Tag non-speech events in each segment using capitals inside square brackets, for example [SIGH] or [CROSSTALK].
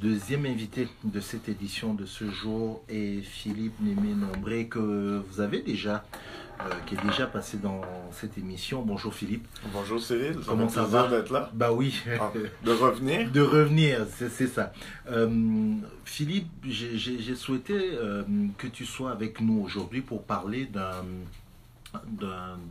Deuxième invité de cette édition de ce jour est Philippe Némé-Nombré que vous avez déjà, euh, qui est déjà passé dans cette émission. Bonjour Philippe. Bonjour Cyril. Comment ça va d'être là. Bah oui. Ah, [LAUGHS] de revenir. de revenir, c'est ça. Euh, Philippe, j'ai souhaité euh, que tu sois avec nous aujourd'hui pour parler d'un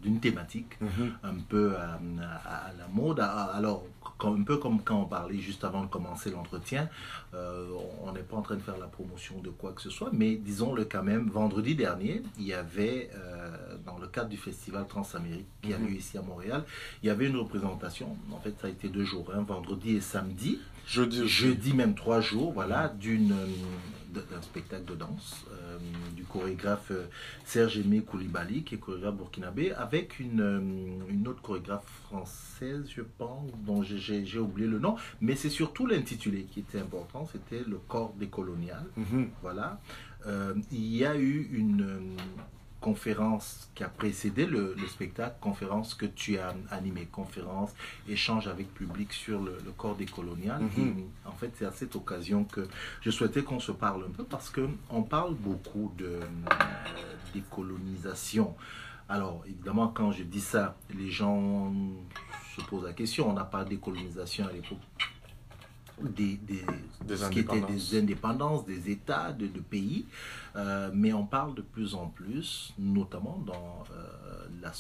d'une thématique Mhm. un peu à, à- à la mode. À- Alors, comme- un peu comme quand on parlait juste avant de commencer l'entretien, euh, on n'est pas en train de faire la promotion de quoi que ce soit, mais disons-le quand même, vendredi dernier, il y avait, euh, dans le cadre du festival Transamérique qui a Mhm. lieu ici à Montréal, il y avait une représentation, en fait ça a été deux jours, hein, vendredi et samedi, Jeudi jeudi même trois jours, voilà, d'une euh, d'un spectacle de danse euh, du chorégraphe euh, Serge Aimé Koulibaly, qui est chorégraphe burkinabé, avec une, euh, une autre chorégraphe française, je pense, dont j'ai- oublié le nom, mais c'est surtout l'intitulé qui était important, c'était le corps décolonial. Mhm. Voilà. Euh, il y a eu une conférence qui a précédé le, le spectacle, conférence que tu as animée, conférence, échange avec public sur le, le corps décolonial. Mhm. Et, en fait, c'est à cette occasion que je souhaitais qu'on se parle un peu parce que on parle beaucoup de euh, décolonisation. Alors, évidemment, quand je dis ça, les gens se posent la question. On n'a pas de décolonisation à l'époque des, des, Des ce qui était indépendances. des indépendances, des États, de, de pays. Euh, mais on parle de plus en plus, notamment dans euh, la,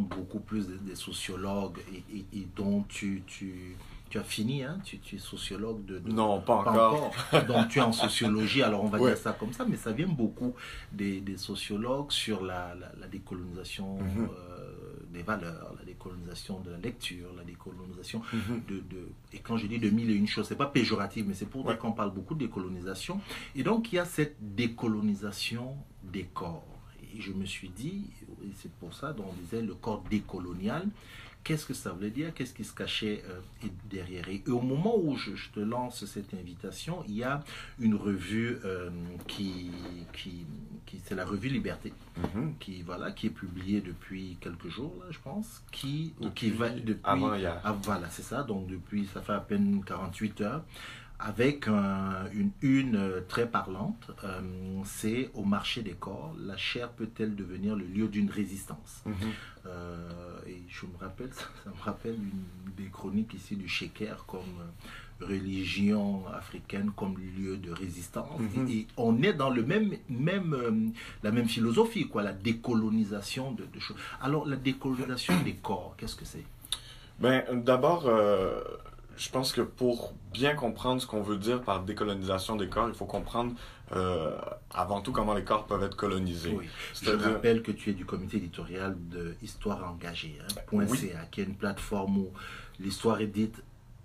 beaucoup plus des, des sociologues et, et- et dont tu, tu, tu as fini, hein, tu, tu es sociologue de, de- Non, pas pas encore. encore. Donc tu es en sociologie, alors on va Ouais. dire ça comme ça, mais ça vient beaucoup des, des sociologues sur la, la, la décolonisation Mhm. euh, des valeurs, la décolonisation de la lecture, la décolonisation Mhm. de, de- et quand je dis de mille et une choses, c'est pas péjoratif, mais c'est pour dire Ouais. qu'on parle beaucoup de décolonisation. Et donc il y a cette décolonisation des corps. Et je me suis dit, et c'est pour ça dont on disait le corps décolonial, qu'est-ce que ça voulait dire, qu'est-ce qui se cachait euh, derrière? Et au moment où je, je te lance cette invitation, il y a une revue euh, qui, qui, qui c'est la revue Liberté. Mhm. qui voilà qui est publiée depuis quelques jours là je pense. Qui qui va depuis avant ah, voilà c'est ça. Donc depuis ça fait à peine 48 heures avec un- une une euh, très parlante euh, c'est au marché des corps la chair peut-elle devenir le lieu d'une résistance? Mhm. euh, et je me rappelle, [LAUGHS] ça, ça me rappelle une des chroniques ici du Sheker comme religion africaine, comme lieu de résistance. Mhm. et, et on est dans le même, même, euh, la même philosophie, quoi, la décolonisation de, de choses. Alors, la décolonisation des corps, qu'est-ce que c'est? Ben, d'abord, je pense que pour bien comprendre ce qu'on veut dire par décolonisation des corps, il faut comprendre euh, avant tout comment les corps peuvent être colonisés. Oui. Je C'est-à-dire- rappelle que tu es du comité éditorial de Histoire engagée, hein, Oui. .ca, qui est une plateforme où l'histoire est dite,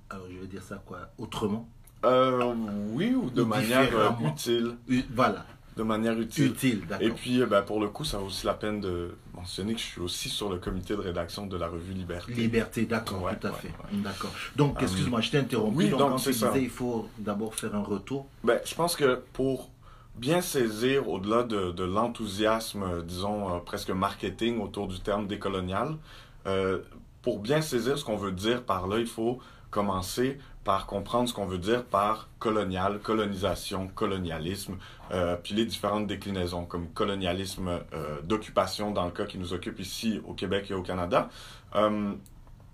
alors je vais dire ça quoi, autrement? Euh, oui, ou de manière euh, utile. Voilà, De manière utile. utile, d'accord. Et puis, ben, pour le coup, ça vaut aussi la peine de mentionner que je suis aussi sur le comité de rédaction de la revue Liberté. Liberté, d'accord, Ouais, tout à ouais, fait. ouais. D'accord. Donc, Euh, excuse-moi, je t'ai interrompu. oui, donc, donc, quand tu disais, il faut d'abord faire un retour. Ben, je pense que pour bien saisir, au-delà de, de l'enthousiasme, disons, euh, presque marketing autour du terme décolonial, euh, pour bien saisir ce qu'on veut dire par là, il faut commencer par comprendre ce qu'on veut dire par colonial, colonisation, colonialisme, euh, puis les différentes déclinaisons, comme colonialisme euh, d'occupation dans le cas qui nous occupe ici au Québec et au Canada. Euh,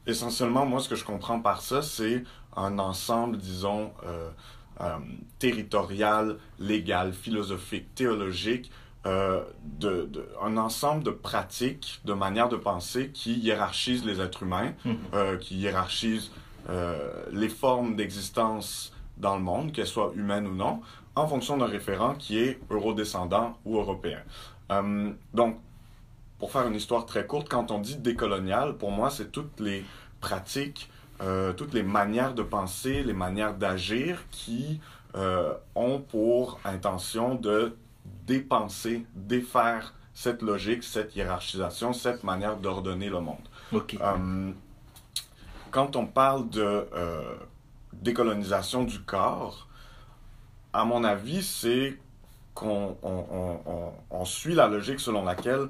essentiellement, moi, ce que je comprends par ça, c'est un ensemble, disons, territorial, légal, philosophique, théologique, de, de- un ensemble de pratiques, de manières de penser qui hiérarchisent les êtres humains, euh, qui hiérarchisent euh, les formes d'existence dans le monde, qu'elles soient humaines ou non, en fonction d'un référent qui est eurodescendant ou européen. Euh, donc, pour faire une histoire très courte, quand on dit décolonial, pour moi, c'est toutes les pratiques, euh, toutes les manières de penser, les manières d'agir qui euh, ont pour intention de dépenser, défaire cette logique, cette hiérarchisation, cette manière d'ordonner le monde. Quand on parle de euh, décolonisation du corps, à mon avis, c'est qu'on on, on- on- on suit la logique selon laquelle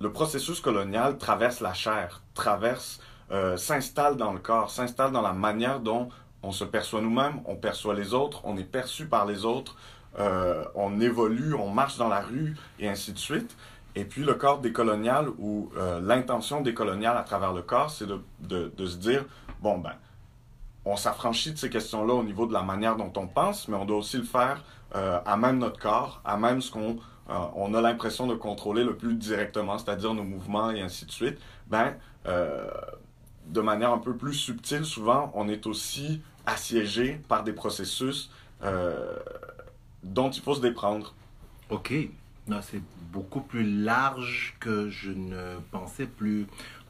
le processus colonial traverse la chair, traverse, euh, s'installe dans le corps, s'installe dans la manière dont on se perçoit nous-mêmes, on perçoit les autres, on est perçu par les autres, euh, on évolue, on marche dans la rue et ainsi de suite. Et puis le corps décolonial ou euh, l'intention décoloniale à travers le corps, c'est de, de, se dire, bon ben, on s'affranchit de ces questions-là au niveau de la manière dont on pense, mais on doit aussi le faire euh, à même notre corps, à même ce qu'on euh, on a l'impression de contrôler le plus directement, c'est-à-dire nos mouvements et ainsi de suite. Ben, euh, de manière un peu plus subtile, souvent, on est aussi assiégé par des processus dont il faut se déprendre. Ok, c'est beaucoup plus large que je ne pensais, plus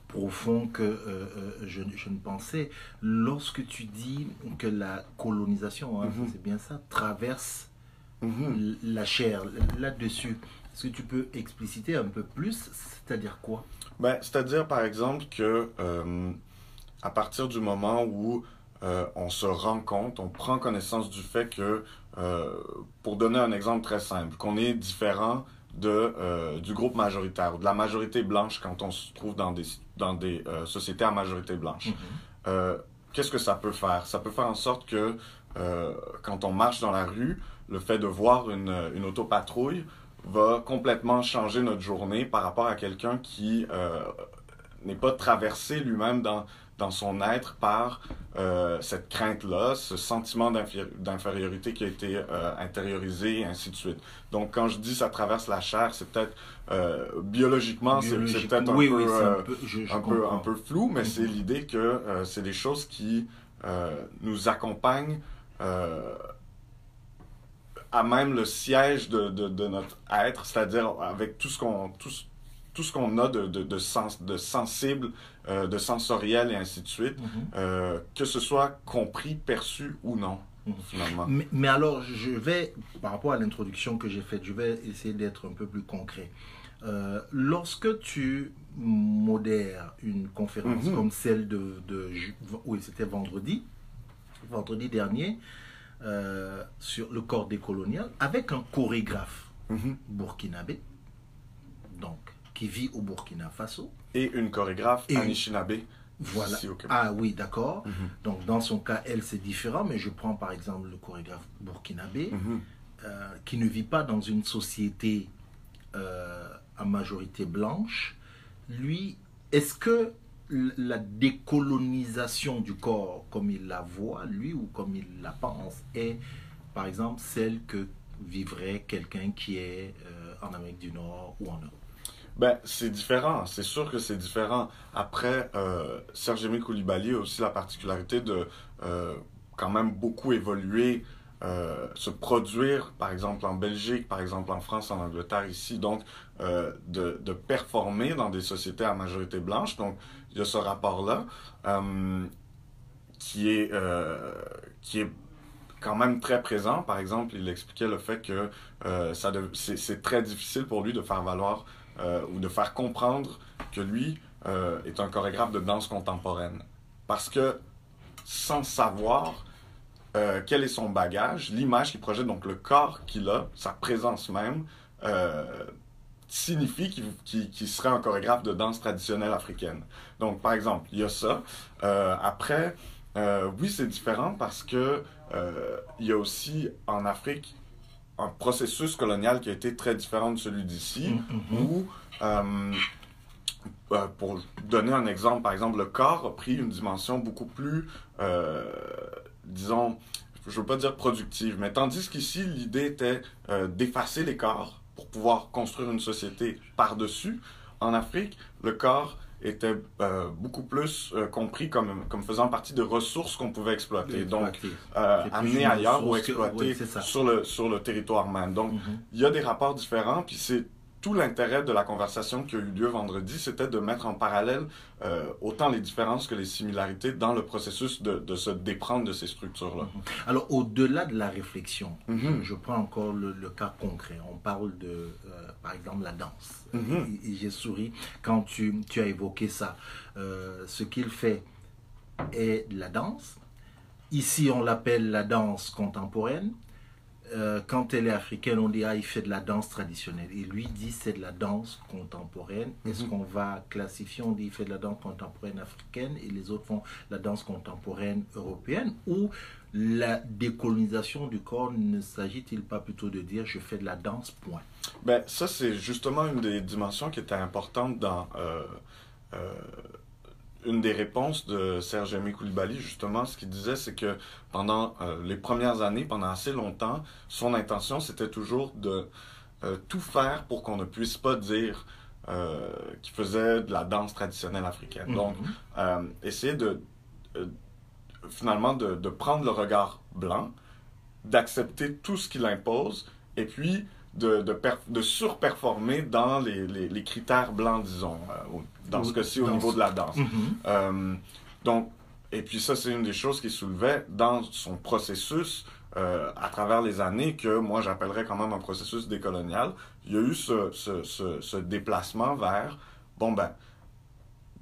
profond que euh, euh, je, je, ne pensais. Lorsque tu dis que la colonisation, hein, mm -hmm. c'est bien ça, traverse mm -hmm. la chair, là-dessus, est-ce que tu peux expliciter un peu plus C'est-à-dire quoi? Ben, C'est-à-dire, par exemple, que euh, à partir du moment où euh, on se rend compte, on prend connaissance du fait que, euh, pour donner un exemple très simple, qu'on est différent de, euh, du groupe majoritaire, de la majorité blanche quand on se trouve dans des, dans des sociétés à majorité blanche. Mm -hmm. Qu'est-ce que ça peut faire? Ça peut faire en sorte que quand on marche dans la rue, le fait de voir une, une autopatrouille va complètement changer notre journée par rapport à quelqu'un qui n'est pas traversé lui-même dans, dans son être par euh, cette crainte-là, ce sentiment d'infériorité qui a été euh, intériorisé, et ainsi de suite. Donc, quand je dis ça traverse la chair, c'est peut-être euh, biologiquement, c'est peut-être un, oui, peu, un, peu, je, je un, peu, un, peu, flou, mais mm -hmm. c'est l'idée que c'est des choses qui nous accompagnent à même le siège de, de, de notre être, c'est-à-dire avec tout ce qu'on tout ce qu'on a de, de, de, sens, de sensible, euh, de sensoriel et ainsi de suite, mm -hmm. euh, que ce soit compris, perçu ou non, mm -hmm. finalement. Mais, mais, alors, je vais, par rapport à l'introduction que j'ai faite, je vais essayer d'être un peu plus concret. Euh, lorsque tu modères une conférence mm -hmm. comme celle de, de oui, c'était vendredi, vendredi dernier, sur le corps décolonial, avec un chorégraphe burkinabé, donc qui vit au Burkina Faso. Et une chorégraphe, Et Anishinaabe. Voilà. Ah oui, d'accord. Mm -hmm. Donc dans son cas, elle, c'est différent, mais je prends par exemple le chorégraphe burkinabé, mm -hmm. euh, qui ne vit pas dans une société euh, à majorité blanche. Lui, est-ce que la décolonisation du corps, comme il la voit, lui, ou comme il la pense, est par exemple celle que vivrait quelqu'un qui est euh, en Amérique du Nord ou en Europe? Ben, c'est différent, c'est sûr que c'est différent. Après, euh, Serge Émile Koulibaly a aussi la particularité de euh, quand même beaucoup évoluer, euh, se produire, par exemple en Belgique, par exemple en France, en Angleterre, ici, donc euh, de, de, performer dans des sociétés à majorité blanche. Donc, il y a ce rapport-là qui est qui est quand même très présent. Par exemple, il expliquait le fait que ça c'est très difficile pour lui de faire valoir euh, ou de faire comprendre que lui euh, est un chorégraphe de danse contemporaine. Parce que sans savoir euh, quel est son bagage, l'image qu'il projette, donc le corps qu'il a, sa présence même, signifie qu'il qu qu serait un chorégraphe de danse traditionnelle africaine. Donc, par exemple, il y a ça. après, oui, c'est différent parce que il y a aussi en Afrique un processus colonial qui a été très différent de celui d'ici, mm -hmm. où, euh, euh, pour donner un exemple, par exemple, le corps a pris une dimension beaucoup plus, euh, disons, je ne veux pas dire productive, mais tandis qu'ici, l'idée était euh, d'effacer les corps pour pouvoir construire une société par-dessus, en Afrique, le corps était euh, beaucoup plus euh, compris comme, comme faisant partie de ressources qu'on pouvait exploiter. Donc, euh, amener ailleurs ou exploiter que, sur, le, sur le territoire même. Donc, il mm -hmm. y a des rapports différents, puis c'est tout l'intérêt de la conversation qui a eu lieu vendredi, c'était de mettre en parallèle euh, autant les différences que les similarités dans le processus de, de se déprendre de ces structures-là. -hmm. Alors, au-delà de la réflexion, mm -hmm. je, prends encore le, le, cas concret. On parle de, euh, par exemple, la danse. Et, et j'ai souri quand tu, tu, as évoqué ça. Euh, ce qu'il fait est de la danse. Ici, on l'appelle la danse contemporaine. Euh, quand elle est africaine, on dit ah il fait de la danse traditionnelle. Et lui dit c'est de la danse contemporaine. Est-ce Mhm. qu'on va classifier On dit il fait de la danse contemporaine africaine et les autres font la danse contemporaine européenne ou la décolonisation du corps ne s'agit-il pas plutôt de dire je fais de la danse point Ben, ça, c'est justement une des dimensions qui était importante dans euh, euh, une des réponses de Serge Aimé Koulibaly, justement. Ce qu'il disait, c'est que pendant euh, les premières années, pendant assez longtemps, son intention, c'était toujours de euh, tout faire pour qu'on ne puisse pas dire euh, qu'il faisait de la danse traditionnelle africaine. Donc, Mhm. essayer de finalement de, de prendre le regard blanc, d'accepter tout ce qu'il impose, et puis de, de, per- de surperformer dans les, les, les critères blancs, disons, euh, dans ce cas-ci au Dans niveau ce- de la danse. Mhm. Euh, donc, et puis ça, c'est une des choses qu'il soulevait dans son processus euh, à travers les années que moi j'appellerais quand même un processus décolonial. Il y a eu ce, ce, ce, ce déplacement vers, bon ben,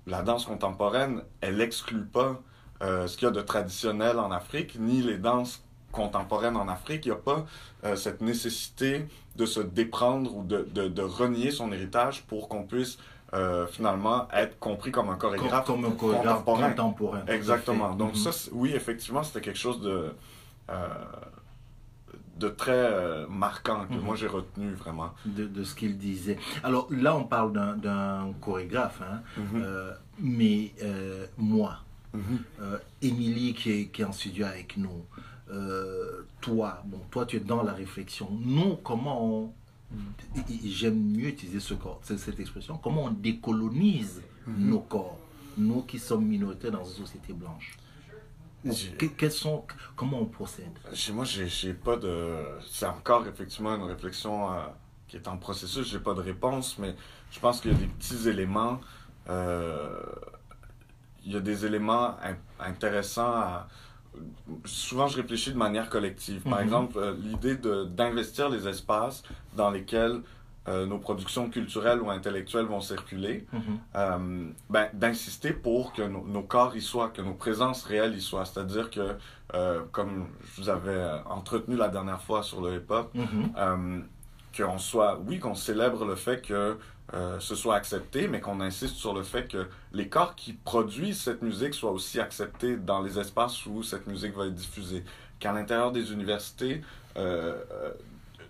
la danse contemporaine, elle exclut pas euh, ce qu'il y a de traditionnel en Afrique, ni les danses contemporaines en Afrique. Il n'y a pas euh, cette nécessité de se déprendre ou de, de, de renier son héritage pour qu'on puisse euh, finalement être compris comme un chorégraphe comme un chorégraphe contemporain. Exactement. Donc Mhm. ça, oui, effectivement, c'était quelque chose de, euh, de très marquant que Mhm. moi j'ai retenu vraiment. de, de ce qu'il disait. Alors là, on parle d'un- chorégraphe, hein, Mhm. mais moi, Émilie qui est, qui est en studio avec nous, euh, toi, bon, toi tu es dans la réflexion. Nous, comment on, j'aime mieux utiliser ce corps, cette, expression, comment on décolonise Mhm. nos corps, nous qui sommes minoritaires dans une société blanche. J'ai- Que- quels sont, comment on procède? Chez moi, j'ai pas de. C'est encore effectivement une réflexion euh, qui est en processus. J'ai pas de réponse, mais je pense qu'il y a des petits éléments. euh, il y a des éléments in- intéressants à. Souvent, je réfléchis de manière collective. Par Mhm. exemple, euh, l'idée d'investir les espaces dans lesquels euh, nos productions culturelles ou intellectuelles vont circuler, Mhm. euh, ben, d'insister pour que nos, nos corps y soient, que nos présences réelles y soient. C'est-à-dire que, euh, comme je vous avais entretenu la dernière fois sur le hip-hop, Mhm. euh, qu'on soit, oui, qu'on célèbre le fait que euh, ce soit accepté, mais qu'on insiste sur le fait que les corps qui produisent cette musique soient aussi acceptés dans les espaces où cette musique va être diffusée. Qu'à l'intérieur des universités, euh, euh,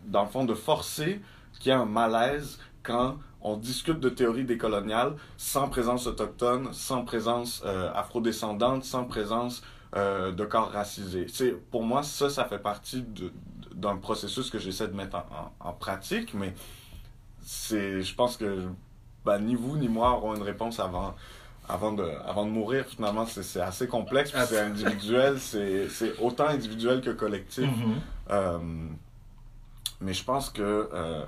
dans le fond, de forcer qu'il y ait un malaise quand on discute de théorie décoloniale sans présence autochtone, sans présence euh, afrodescendante, sans présence euh, de corps racisés. C'est, pour moi, ça, ça fait partie d'un processus que j'essaie de mettre en pratique, mais c'est, je pense que ben, ni vous ni moi aurons une réponse avant, avant, de, avant de mourir. Finalement, c'est, c'est assez complexe, c'est individuel, c'est, c'est autant individuel que collectif. Mhm. Euh, mais je pense que euh,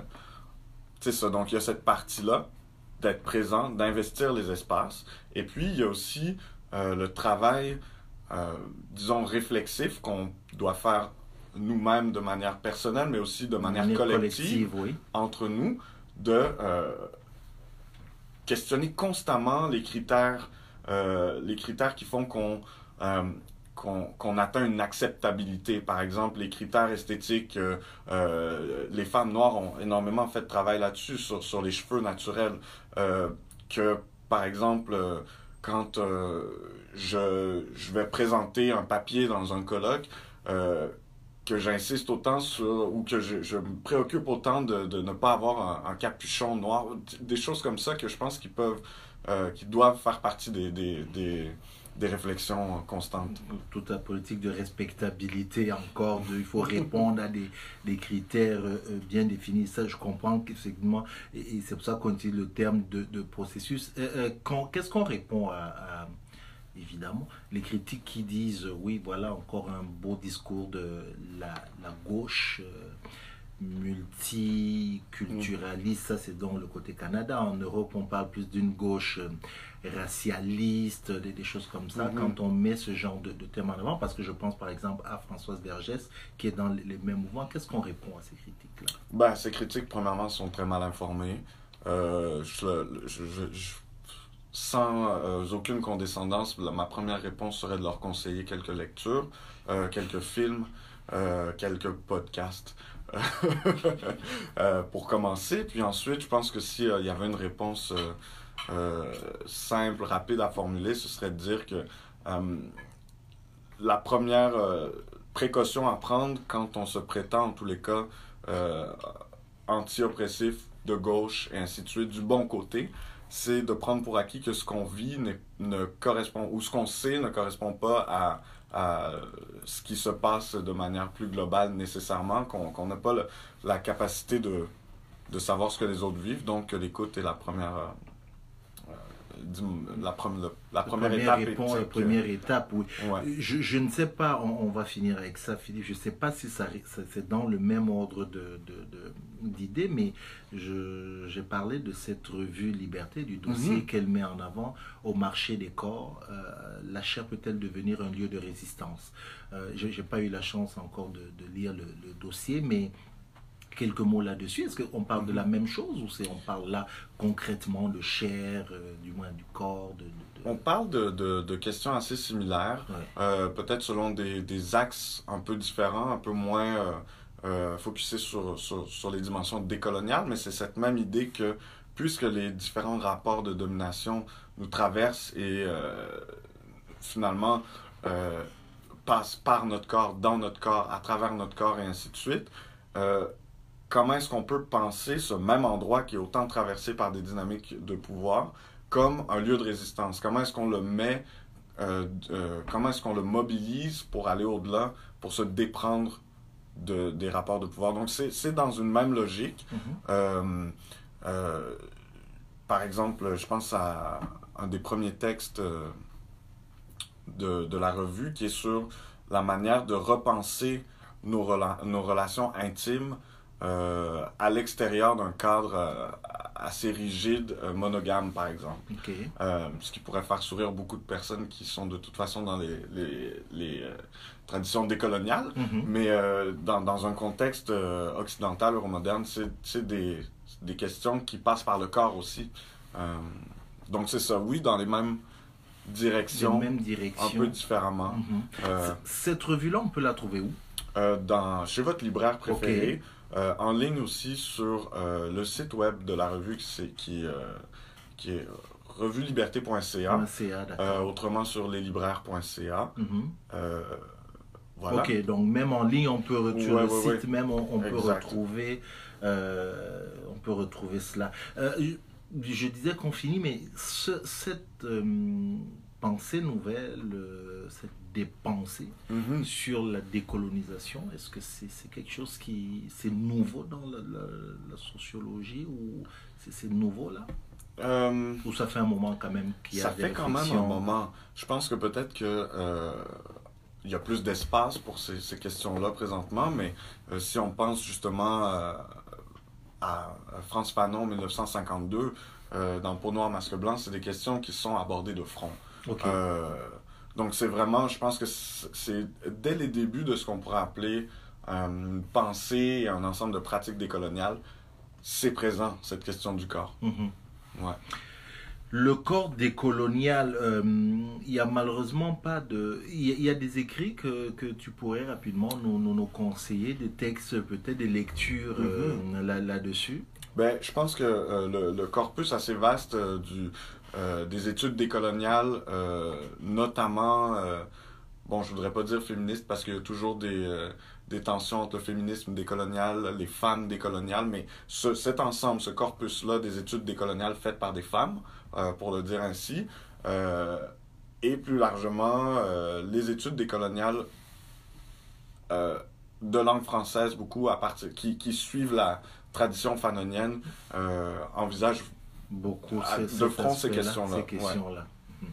c'est ça. Donc il y a cette partie-là d'être présent, d'investir les espaces. Et puis il y a aussi euh, le travail, disons, réflexif qu'on doit faire nous-mêmes de manière personnelle, mais aussi de manière, collective, oui. entre nous, de euh, questionner constamment les critères, euh, les critères qui font qu'on euh, qu'on qu'on atteint une acceptabilité. Par exemple, les critères esthétiques, les femmes noires ont énormément fait de travail là-dessus, sur, sur les cheveux naturels. Que, par exemple, quand je, je vais présenter un papier dans un colloque, que j'insiste autant sur, ou que je, je me préoccupe autant de, de ne pas avoir un, un capuchon noir, des choses comme ça que je pense qui peuvent, euh, qui doivent faire partie des, des, des, des réflexions constantes. toute la politique de respectabilité encore, il faut répondre à des, critères euh, euh, bien définis. Ça, je comprends qu'effectivement, et, et c'est pour ça qu'on utilise le terme de, de processus. Euh, Qu'est-ce qu'on répond à, évidemment, les critiques qui disent, euh, oui, voilà encore un beau discours de la, la gauche euh, multiculturaliste, ça c'est dans le côté Canada. En Europe, on parle plus d'une gauche euh, racialiste, des, des choses comme ça, Mhm. quand on met ce genre de, de thème en avant, parce que je pense par exemple à Françoise Vergès, qui est dans les, mêmes mouvements, qu'est-ce qu'on répond à ces critiques-là? Ben, ces critiques, premièrement, sont très mal informées. Euh, je, je, je- sans aucune condescendance, ma première réponse serait de leur conseiller quelques lectures, quelques films, quelques podcasts. [LAUGHS] pour commencer. Puis ensuite, je pense que s'il y avait une réponse simple, rapide à formuler, ce serait de dire que la première précaution à prendre quand on se prétend, en tous les cas, anti-oppressif de gauche et ainsi de suite, du bon côté, c'est de prendre pour acquis que ce qu'on vit ne, correspond, ou ce qu'on sait ne correspond pas à, ce qui se passe de manière plus globale nécessairement, qu'on n'a pas la capacité de, de savoir ce que les autres vivent, donc l'écoute est la première, la, la, première, étape. Réponse, la première étape, oui. Je, je, ne sais pas, on, va finir avec ça, Philippe. Je ne sais pas si ça, c'est dans le même ordre d'idées, de, de, mais j'ai parlé de cette revue Liberté, du dossier mhm. qu'elle met en avant au marché des corps. Euh, la chair peut-elle devenir un lieu de résistance? Euh, Je n'ai pas eu la chance encore de, lire le, le dossier, mais quelques mots là-dessus. Est-ce qu'on parle de la même chose ou c'est on parle là concrètement de chair, euh, du moins du corps de, On parle de, de, questions assez similaires, euh, peut-être selon des, des, axes un peu différents, un peu moins euh, euh focusés sur, sur, sur, les dimensions décoloniales, mais c'est cette même idée que puisque les différents rapports de domination nous traversent et finalement passent par notre corps, dans notre corps, à travers notre corps et ainsi de suite, comment est-ce qu'on peut penser ce même endroit qui est autant traversé par des dynamiques de pouvoir comme un lieu de résistance? Comment est-ce qu'on le met, euh, euh, comment est-ce qu'on le mobilise pour aller au-delà, pour se déprendre de, des rapports de pouvoir? Donc, c'est dans une même logique. Mm-hmm. Euh, par exemple, je pense à un des premiers textes de, de la revue qui est sur la manière de repenser nos, nos relations intimes euh, à l'extérieur d'un cadre euh, assez rigide, euh, monogame par exemple. ce qui pourrait faire sourire beaucoup de personnes qui sont de toute façon dans les, les, les traditions décoloniales, mhm. mais dans, dans, un contexte occidental, euromoderne, c'est des, des, questions qui passent par le corps aussi. donc c'est ça, oui, dans les mêmes directions, mêmes directions. un peu différemment. Mhm. Cette revue-là, on peut la trouver où? dans, Chez votre libraire préféré. Euh, en ligne aussi sur euh, le site web de la revue qui, qui, euh, qui est revueliberté.ca. autrement sur leslibraires.ca. Mhm. voilà. Ok, donc même en ligne, on peut retrouver le site, même on, peut retrouver, on peut retrouver cela. Je, disais qu'on finit, mais cette pensée nouvelle, cette des pensées mhm. sur la décolonisation Est-ce que c'est quelque chose qui c'est nouveau dans la, sociologie ou c'est nouveau là? Euh, Ou ça fait un moment quand même qu'il y a Ça fait quand même un moment. Je pense que peut-être que euh, il y a plus d'espace pour ces, ces questions-là présentement, mais euh, si on pense justement à France Fanon 1952, dans Peau noire, masque blanc, c'est des questions qui sont abordées de front. Donc c'est vraiment, je pense que c'est dès les débuts de ce qu'on pourrait appeler euh, une pensée et un ensemble de pratiques décoloniales, c'est présent, cette question du corps. Mm-hmm. ouais. Le corps décolonial, euh, il n'y a malheureusement pas de... Il y, a des écrits que, que tu pourrais rapidement nous, nous, nous, conseiller, des textes, peut-être des lectures euh, mm-hmm. là-dessus ben, je pense que le, le, corpus assez vaste du, euh, des études décoloniales, euh, notamment, euh, bon, je voudrais pas dire féministe parce qu'il y a toujours des, des tensions entre le féminisme décolonial, les femmes décoloniales, mais ce, cet ensemble, ce corpus-là des études décoloniales faites par des femmes, pour le dire ainsi, et plus largement, les études décoloniales de langue française, beaucoup à partir, qui, qui suivent la tradition fanonienne, envisagent beaucoup ah, de front ces questions-là. Mhm.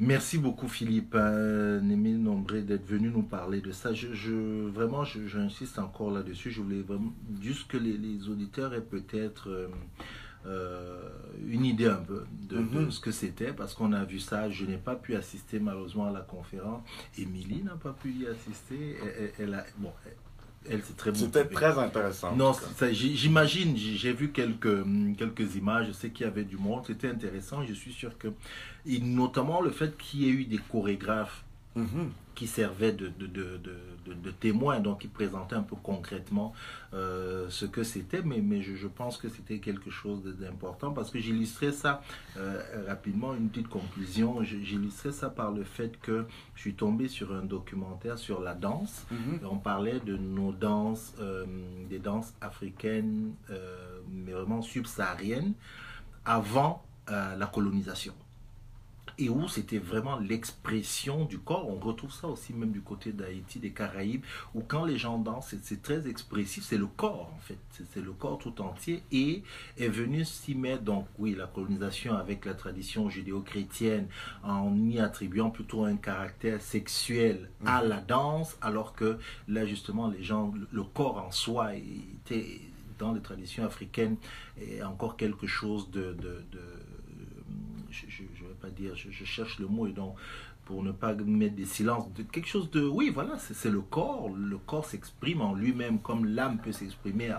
Merci beaucoup Philippe euh, Némé Nombré d'être venu nous parler de ça. Je, je vraiment, j'insiste encore là-dessus. Je voulais vraiment juste que les, les auditeurs aient peut-être euh, euh, une idée un peu de, mhm. ce que c'était parce qu'on a vu ça. Je n'ai pas pu assister malheureusement à la conférence. Émilie n'a pas pu y assister. Elle, a, bon, elle, c'est très C'était très intéressant. Non, j'imagine, j'ai vu quelques, quelques images, je sais qu'il y avait du monde, c'était intéressant, je suis sûr que, et notamment le fait qu'il y ait eu des chorégraphes Mhm. Qui servait de, de, de, de, témoin, donc qui présentait un peu concrètement euh, ce que c'était, mais, mais je, je pense que c'était quelque chose d'important parce que j'illustrais ça euh, rapidement, une petite conclusion, j'illustrais ça par le fait que je suis tombé sur un documentaire sur la danse, mhm. on parlait de nos danses, euh, des danses africaines, mais vraiment subsahariennes, avant la colonisation et où c'était vraiment l'expression du corps. On retrouve ça aussi même du côté d'Haïti, des Caraïbes, où quand les gens dansent, c'est très expressif, c'est le corps en fait, c'est le corps tout entier et est venu s'y mettre, donc oui, la colonisation avec la tradition judéo-chrétienne en y attribuant plutôt un caractère sexuel à mhm. la danse, alors que là justement les gens, le corps en soi était dans les traditions africaines est encore quelque chose de, de, de je ne vais pas dire, je, cherche le mot et donc pour ne pas mettre des silences, de quelque chose de, oui, voilà, c'est le corps, le corps s'exprime en lui-même comme l'âme peut s'exprimer,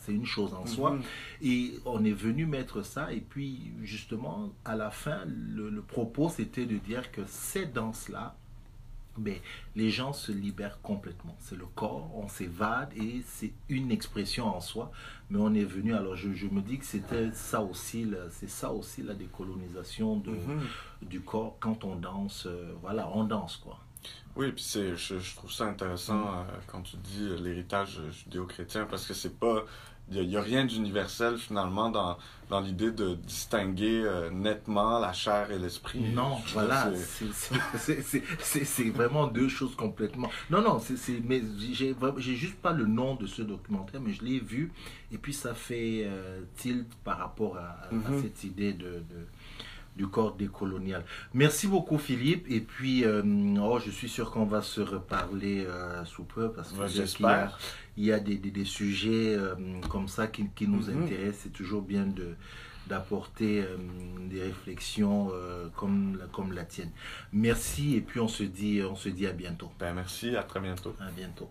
c'est une chose en soi. Mhm. Et on est venu mettre ça, et puis justement, à la fin, le propos, c'était de dire que ces danses-là, mais les gens se libèrent complètement. C'est le corps, on s'évade et c'est une expression en soi. Mais on est venu, alors je, me dis que c'était ça aussi, c'est ça aussi la décolonisation de, mhm. du corps quand on danse. Euh, voilà, on danse quoi. Oui, puis c'est, je, trouve ça intéressant mm. euh, quand tu dis l'héritage judéo-chrétien parce que c'est pas il n'y a, rien d'universel finalement dans, dans l'idée de distinguer euh, nettement la chair et l'esprit. Non, voilà, c'est vraiment deux choses complètement. Non, non, c'est mais j'ai juste pas le nom de ce documentaire, mais je l'ai vu et puis ça fait euh, tilt par rapport à, mm-hmm. cette idée de du corps décolonial. Merci beaucoup Philippe et puis euh, oh, je suis sûr qu'on va se reparler euh, sous peu parce que j'espère. Il y a, des, des, sujets euh, comme ça qui, qui nous mhm. intéressent. C'est toujours bien de d'apporter des réflexions comme, comme la tienne. Merci et puis on se dit, on se dit à bientôt. Ben, merci, à très bientôt. À bientôt.